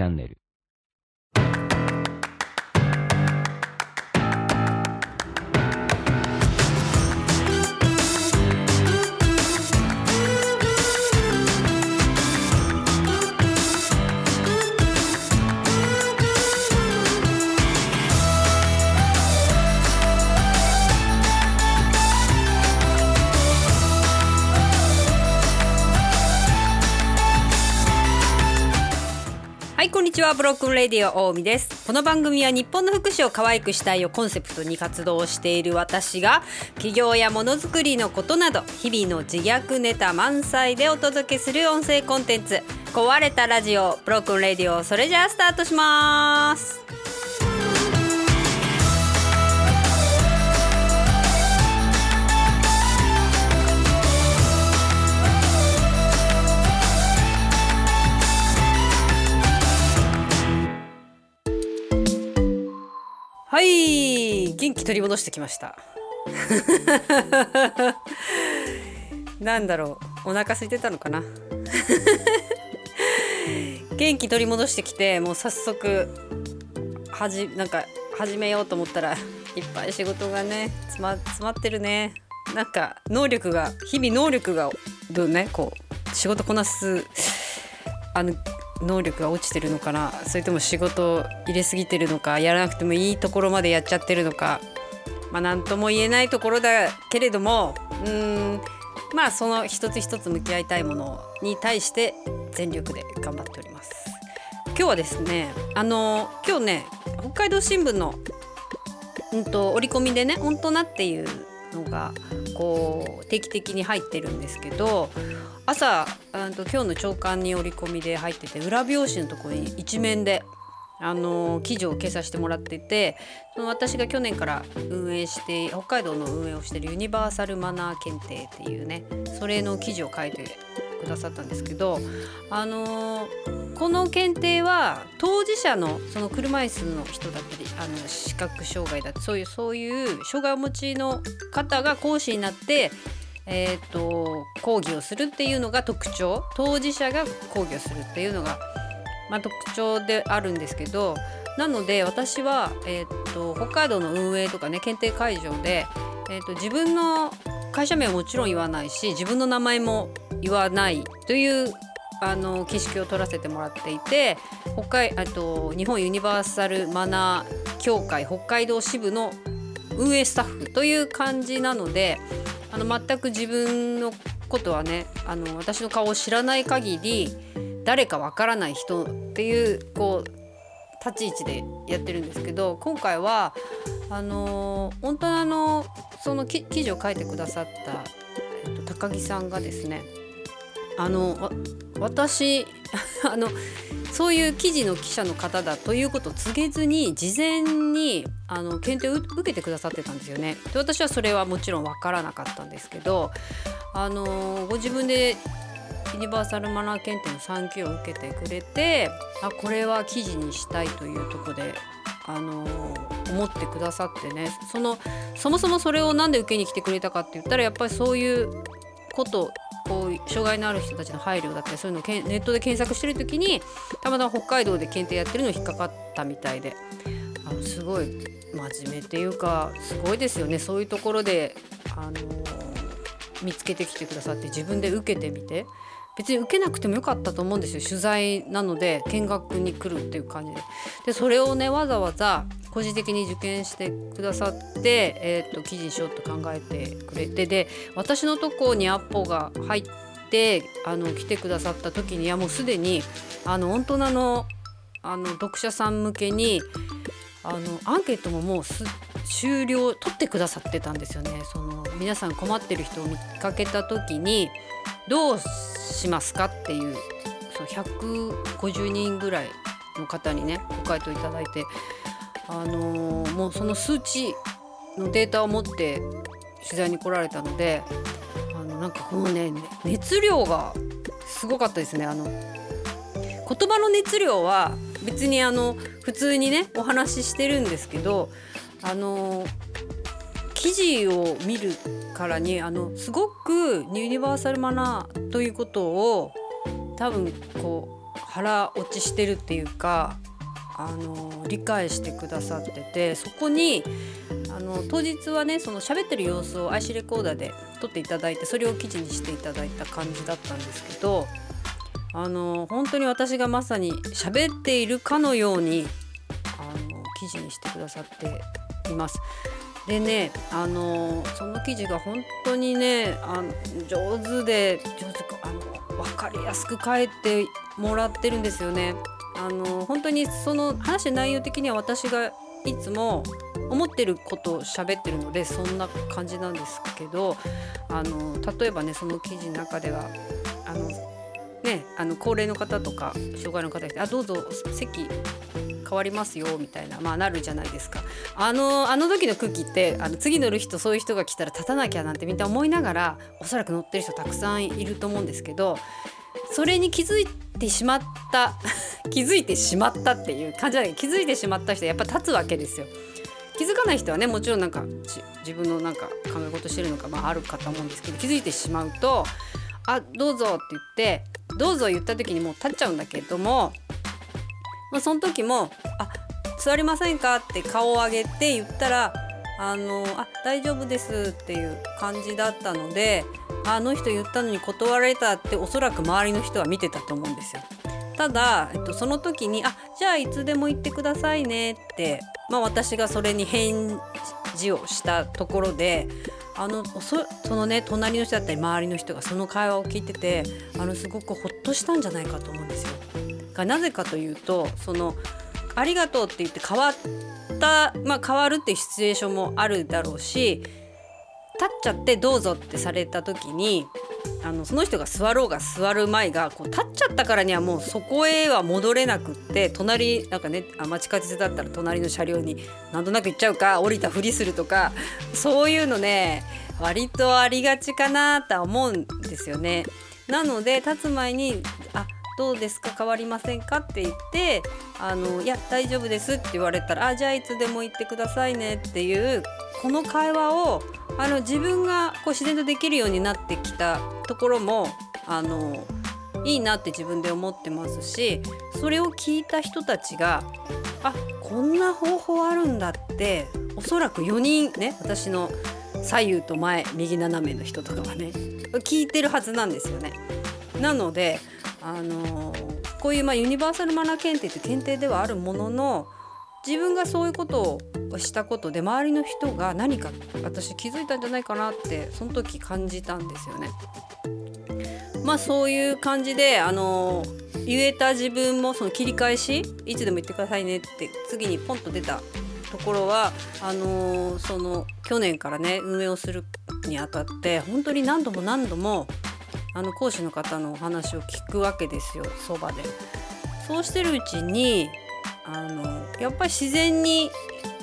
チャンネル。ちはブロークンレディオ大海です。この番組は日本の福祉を可愛くしたいをコンセプトに活動している私が企業やものづくりのことなど日々の自虐ネタ満載でお届けする音声コンテンツ。壊れたラジオブロークンレディオそれじゃあスタートします。はい。元気取り戻してきました。なんだろう。お腹空いてたのかな？元気取り戻してきてもう早速はじなんか始めようと思ったらいっぱい仕事がね詰ま詰まってるね。なんか能力が日々能力がどうねこう仕事こなすあの能力が落ちてるのかな？それとも仕事入れすぎてるのか？やらなくてもいいところまでやっちゃってるのか？まあ何とも言えないところだけれどもうんまあその一つ一つ向き合いたいものに対して全力で頑張っております。今日はですねあの今日ね北海道新聞のうんと折り込みでね「本当な」っていうのがこう定期的に入ってるんですけど朝うんと今日の朝刊に折り込みで入ってて裏表紙のところに一面であの記事を掲載してもらっててその私が去年から運営して北海道の運営をしてるユニバーサルマナー検定っていうねそれの記事を書いてくださったんですけどあのこの検定は当事者のその車椅子の人だったりあの視覚障害だったりそういうそういう障害を持ちの方が講師になってえー、と講義をするっていうのが特徴。当事者が講義をするっていうのが、まあ、特徴であるんですけどなので私は、えー、と北海道の運営とかね検定会場で、えー、と自分の会社名はもちろん言わないし自分の名前も言わないというあの形式を取らせてもらっていて北海あと日本ユニバーサルマナー協会北海道支部の運営スタッフという感じなのであの全く自分のことはねあの私の顔を知らない限り誰かわからない人っていうこう立ち位置でやってるんですけど今回はあの本当あのその記事を書いてくださった、えっと、高木さんがですねあの私 あのそういう記事の記者の方だということを告げずに事前にあの検定を受けてくださってたんですよね。で私はそれはもちろん分からなかったんですけどあのご自分でユニバーサルマナー検定の3級を受けてくれてあこれは記事にしたいというところであの思ってくださってね。そのそもそもそれを何で受けに来てくれたかって言ったらやっぱりそういうことこう障害のある人たちの配慮だったりそういうのをネットで検索してる時にたまたま北海道で検定やってるの引っかかったみたいで。あのすごい真面目っていうかすごいですよね。そういうところで、あの見つけてきてくださって自分で受けてみて。別に受けなくてもよかったと思うんですよ取材なので見学に来るっていう感じででそれをねわざわざ個人的に受験してくださって、えー、と記事にしようと考えてくれてで私のとこにアポが入ってあの来てくださった時にはもうすでにあの本当のあの読者さん向けにあのアンケートももう終了取ってくださってたんですよね。その皆さん困ってる人を見かけた時にどうしますかっていうそう150人ぐらいの方にねご回答いただいて、あのーもうその数値のデータを持って取材に来られたのであのなんかこのね熱量がすごかったですね。あの言葉の熱量は別にあの普通にねお話ししてるんですけどあの記事を見るからにあのすごくユニバーサルマナーということを多分こう腹落ちしてるっていうかあの理解してくださっててそこにあの当日はねその喋ってる様子を IC レコーダーで撮っていただいてそれを記事にしていただいた感じだったんですけどあの本当に私がまさに喋っているかのようにあの記事にしてくださっています。でねあのその記事が本当にねあの上手で上手あの分かりやすく書いてもらってるんですよね。あの本当にその話の内容的には私がいつも思ってることを喋ってるのでそんな感じなんですけどあの例えばねその記事の中ではあのねあの高齢の方とか障害の方「あどうぞ席変わりますよ」みたいなまあなるじゃないですか。あのあの時の空気ってあの次乗る人そういう人が来たら立たなきゃなんてみんな思いながらおそらく乗ってる人たくさんいると思うんですけどそれに気づいてしまった 気づいてしまったっていう感じだけど気づいてしまった人はやっぱ立つわけですよ。気づかない人はねもちろんなんか自分のなんか考え事してるのか、まあ、あるかと思うんですけど気づいてしまうと「あどうぞ」って言って「どうぞ」言った時にもう立っちゃうんだけども、まあ、その時も「あ座りませんか?」って顔を上げて言ったら「あのあ大丈夫です」っていう感じだったのであの人言ったのに断られたっておそらく周りの人は見てたと思うんですよ。ただ、えっと、その時に「あじゃあいつでも言ってくださいね」って、まあ、私がそれに返字をしたところであのそそのね隣の人だったり周りの人がその会話を聞いててあのすごくほっとしたんじゃないかと思うんですよ。がなぜかというとその「ありがとう」って言って変わった、まあ、変わるっていうシチュエーションもあるだろうし立っちゃってどうぞってされた時にあのその人が座ろうが座る前がこう立っちゃったからにはもうそこへは戻れなくって隣なんかね地下鉄だったら隣の車両になんとなく行っちゃうか降りたふりするとかそういうのね割とありがちかなとは思うんですよね。なので立つ前にあどうですか変わりませんかって言ってあのいや大丈夫ですって言われたらあじゃあいつでも言ってくださいねっていうこの会話をあの自分がこう自然とできるようになってきたところもあのいいなって自分で思ってますしそれを聞いた人たちがあこんな方法あるんだっておそらく4人ね私の左右と前右斜めの人とかはね聞いてるはずなんですよね。なのであのこういうまあユニバーサルマナー検定って検定ではあるものの自分がそういうことをしたことで周りの人が何か私気づいたんじゃないかなってその時感じたんですよね。まあそういう感じであの言えた自分もその切り返しいつでも言ってくださいねって次にポンと出たところはあのその去年からね運営をするにあたって本当に何度も何度もあの講師の方のお話を聞くわけですよそばで。そうしてるうちにあのやっぱり自然に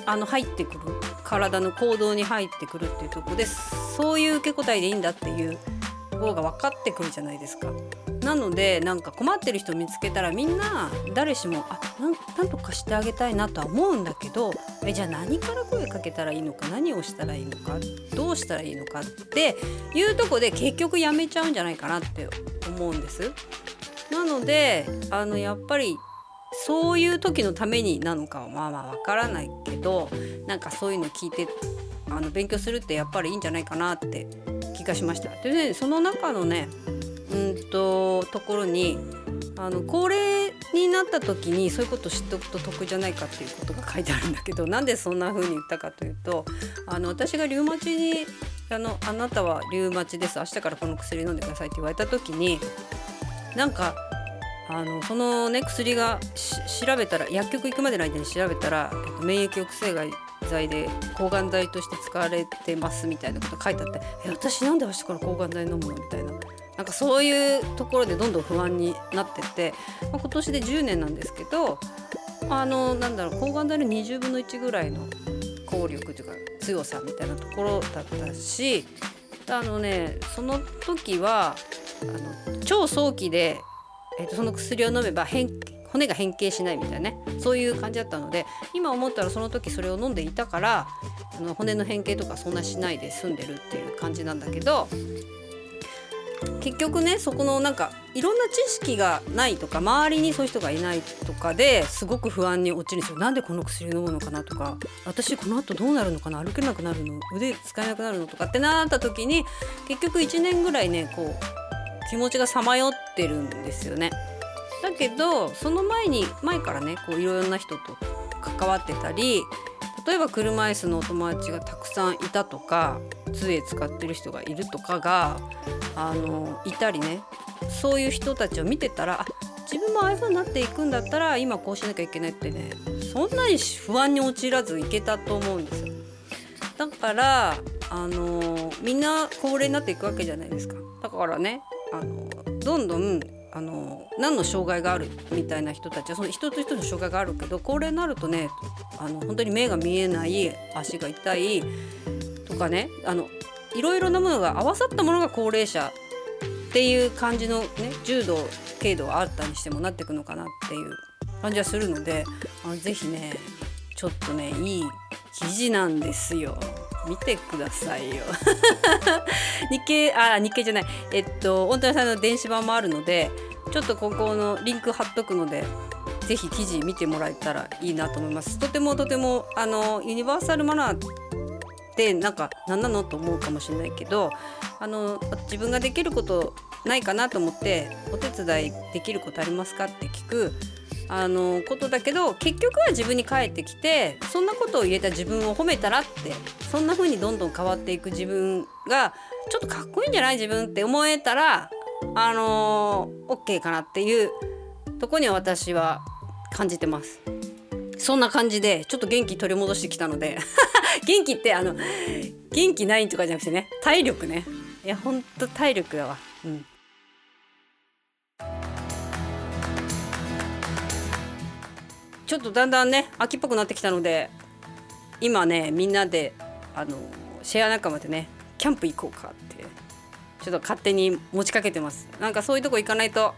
あの入ってくる体の行動に入ってくるっていうとこでそういう受け答えでいいんだっていうところが分かってくるじゃないですか。なのでなんか困ってる人見つけたらみんな誰しもあなんとかしてあげたいなとは思うんだけどえじゃあ何から声かけたらいいのか何をしたらいいのかどうしたらいいのかっていうとこで結局やめちゃうんじゃないかなって思うんです。なのであのやっぱりそういう時のためになのかはまあまあわからないけどなんかそういうの聞いてあの勉強するってやっぱりいいんじゃないかなって気がしました。でねその中のねうんとところにあの高齢になった時にそういうこと知っておくと得じゃないかっていうことが書いてあるんだけどなんでそんな風に言ったかというとあの私がリウマチにあの「あなたはリウマチです明日からこの薬飲んでください」って言われた時になんかあのそのね薬が調べたら薬局行くまでの間に調べたら、えっと、免疫抑制剤で抗がん剤として使われてますみたいなこと書いてあって「え私なんで明日から抗がん剤飲むの?」みたいな。なんかそういうところでどんどん不安になってて、まあ、今年で10年なんですけどあのなんだろう抗がん剤の20分の1ぐらいの効力というか強さみたいなところだったしあのねその時はあの超早期でえー、とその薬を飲めば変骨が変形しないみたいなね。そういう感じだったので今思ったらその時それを飲んでいたからあの骨の変形とかそんなしないで済んでるっていう感じなんだけど結局ねそこのなんかいろんな知識がないとか周りにそういう人がいないとかですごく不安に陥るんですよなんでこの薬飲むのかなとか私この後どうなるのかな歩けなくなるの腕使えなくなるのとかってなった時に結局1年ぐらいねこう気持ちがさまよってるんですよね。だけどその前に前からねこういろんな人と関わってたり例えば車椅子のお友達がたくさんいたとか杖使ってる人がいるとかがあのいたりねそういう人たちを見てたら自分もああいう風になっていくんだったら今こうしなきゃいけないってねそんなに不安に陥らずいけたと思うんですよ。だからあのみんな高齢になっていくわけじゃないですか。だからねあのどんどんあの何の障害があるみたいな人たちはその一つ一つの障害があるけど高齢になるとねあの本当に目が見えない足が痛いとかねあのいろいろなものが合わさったものが高齢者っていう感じのね重度軽度はあったにしてもなっていくのかなっていう感じはするのであのぜひねちょっとねいい記事なんですよ。見てくださいよ。日経あ日経じゃない。えっと大谷さんの電子版もあるのでちょっとここのリンク貼っとくのでぜひ記事見てもらえたらいいなと思います。とてもとてもあのユニバーサルマナーってなんか何なのと思うかもしれないけどあの自分ができることないかなと思ってお手伝いできることありますかって聞くあのことだけど結局は自分に返ってきてそんなことを言えた自分を褒めたらってそんな風にどんどん変わっていく自分がちょっとかっこいいんじゃない自分って思えたらあのー、OK かなっていうとこには私は感じてます。そんな感じでちょっと元気取り戻してきたので 元気ってあの元気ないとかじゃなくてね体力ね。いやほんと体力だわ。うん。ちょっとだんだんね秋っぽくなってきたので今ねみんなであのシェア仲間でねキャンプ行こうかってちょっと勝手に持ちかけてます。なんかそういうとこ行かないと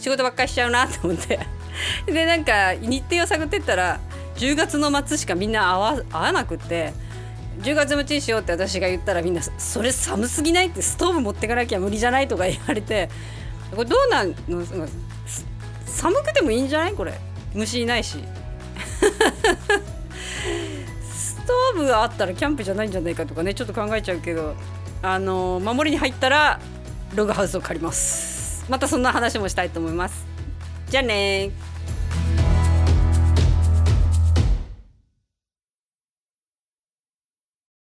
仕事ばっかりしちゃうなと思って。でなんか日程を探ってったら10月の末しかみんな会わなくって10月末にしようって私が言ったらみんな「それ寒すぎない?」ってストーブ持ってかなきゃ無理じゃないとか言われてこれどうなんの？寒くてもいいんじゃない？これ。虫いないし。ストーブがあったらキャンプじゃないんじゃないかとかねちょっと考えちゃうけどあの守りに入ったらログハウスを借ります。またそんな話もしたいと思います。じゃあね